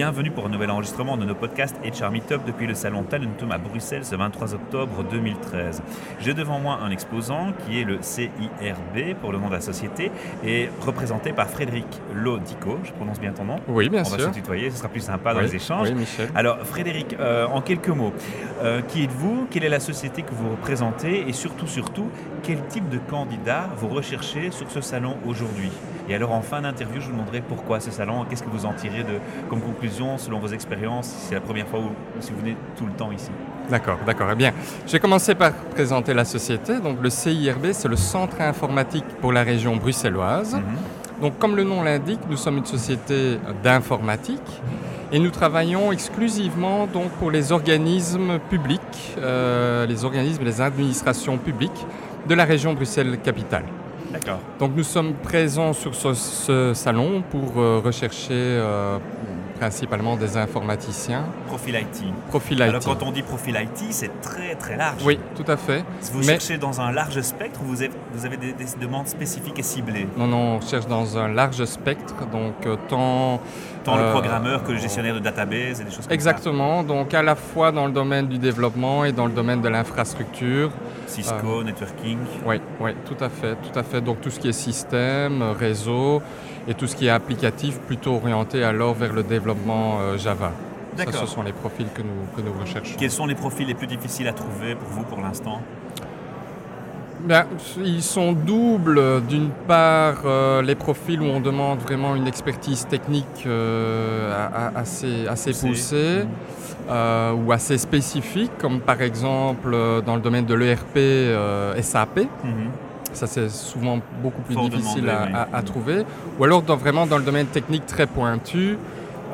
Bienvenue pour un nouvel enregistrement de nos podcasts HR Meetup depuis le salon Talentum à Bruxelles ce 23 octobre 2013. J'ai devant moi un exposant qui est le CIRB pour le nom de la société et représenté par Frédéric Lodico. Je prononce bien ton nom? Oui, bien On sûr. va se tutoyer, ce sera plus sympa dans les échanges. Oui, Michel. Alors Frédéric, euh, en quelques mots, euh, qui êtes-vous? Quelle est la société que vous représentez? Et surtout, surtout, quel type de candidat vous recherchez sur ce salon aujourd'hui? Et alors en fin d'interview, je vous demanderai pourquoi ce salon, qu'est-ce que vous en tirez de, comme conclusion selon vos expériences, si c'est la première fois ou, si vous venez tout le temps ici. D'accord, d'accord. Eh bien, je vais commencer par présenter la société. Donc, le CIRB, c'est le Centre informatique pour la région bruxelloise. Mhm. Donc, comme le nom l'indique, nous sommes une société d'informatique et nous travaillons exclusivement donc pour les organismes publics, euh, les organismes et les administrations publiques de la région Bruxelles-Capitale. D'accord. Donc, nous sommes présents sur ce, ce salon pour euh, rechercher euh, principalement des informaticiens, Profil IT. profil IT. Alors quand on dit profil IT, c'est très très large. Oui, tout à fait. Vous Mais- cherchez dans un large spectre ou vous avez, vous avez des, des demandes spécifiques et ciblées? Non, non, on cherche dans un large spectre, donc euh, tant... Tant le Euh, programmeur que le gestionnaire de database et des choses comme Exactement, donc à la fois dans le domaine du développement et dans le domaine de l'infrastructure. ça. Cisco, networking. Oui, oui, tout à fait, tout à fait. Donc tout ce qui est système, euh, réseau et tout ce qui est applicatif, plutôt orienté alors vers le développement euh, Java. Ça, D'accord. ce sont les profils que nous, que nous recherchons. Quels sont les profils les plus difficiles à trouver pour vous pour l'instant? Bien, ils sont doubles. D'une part, euh, les profils où on demande vraiment une expertise technique euh, assez, assez Poussée. poussée euh, ou assez spécifique, comme par exemple dans le domaine de l'ERP SAP. Mhm. Ça, c'est souvent beaucoup plus Fort difficile demandé, à, oui. à- à trouver. Ou alors dans- vraiment dans le domaine technique très pointu,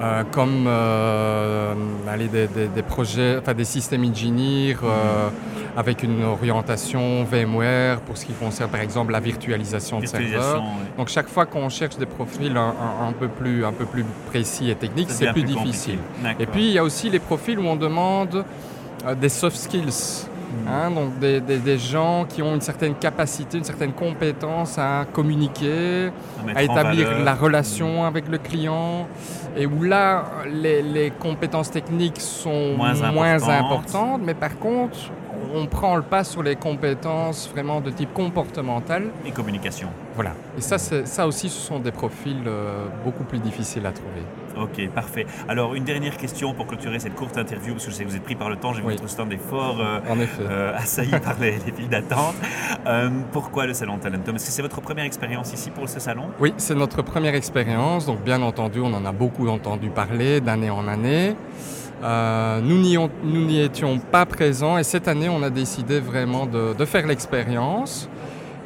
euh, comme euh, allez, des, des- des projets, enfin des systèmes engineers euh, avec une orientation VMware pour ce qui concerne par exemple la virtualisation de serveurs. Ouais. Donc chaque fois qu'on cherche des profils un, un- un peu plus, un peu plus précis et techniques, c'est plus difficile. Et puis il y a aussi les profils où on demande des soft skills. Hein, donc des, des- des gens qui ont une certaine capacité, une certaine compétence à communiquer, à établir la relation avec le client, et où là, les, les compétences techniques sont Moins moins, importantes. importantes, mais par contre, on prend le pas sur les compétences vraiment de type comportemental. Et communication. Voilà. Et ça, ça aussi, ce sont des profils euh, beaucoup plus difficiles à trouver. Ok, parfait. Alors, une dernière question pour clôturer cette courte interview, parce que je sais que vous êtes pris par le temps, j'ai vu Oui. votre stand est fort euh, En effet. euh, assailli par les, les files d'attente. Euh, pourquoi le salon Talentum? Est-ce que c'est votre première expérience ici pour ce salon? Oui, c'est notre première expérience. Donc, bien entendu, on en a beaucoup entendu parler d'année en année. Euh, nous n'y étions pas présents et cette année, on a décidé vraiment de, de faire l'expérience.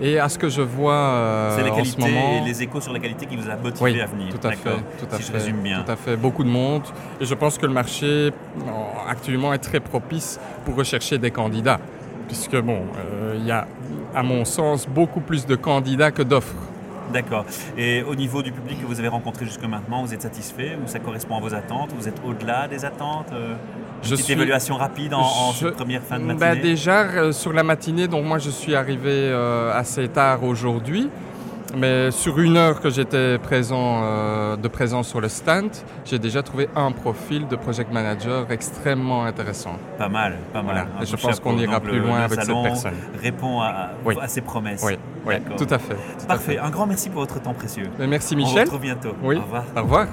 Et à ce que je vois euh, C'est la en ce qualité moment, et les échos sur la qualité qui vous a motivé oui, à venir. tout à fait, D'accord. tout à si je résume bien. tout à fait, beaucoup de monde. Et je pense que le marché en- actuellement est très propice pour rechercher des candidats, puisque bon, euh, il y a, à mon sens, beaucoup plus de candidats que d'offres. D'accord. Et au niveau du public que vous avez rencontré jusque maintenant, vous êtes satisfait ou ça correspond à vos attentes? Vous êtes au-delà des attentes euh, Je Petite suis- évaluation rapide en, en Je- cette première fin de Bah, matinée? déjà, euh, sur la matinée, donc moi je suis arrivé euh, assez tard aujourd'hui. Mais sur une heure que j'étais présent, euh, de présence sur le stand, j'ai déjà trouvé un profil de project manager extrêmement intéressant. Pas mal, pas mal. Voilà. Et je pense qu'on ira plus loin avec cette personne. répond à, Oui. à ses promesses. Oui, oui, tout à fait. tout à Parfait. fait. Un grand merci pour votre temps précieux. Mais merci On vous Michel. retrouve bientôt. Oui. Au revoir. Au revoir.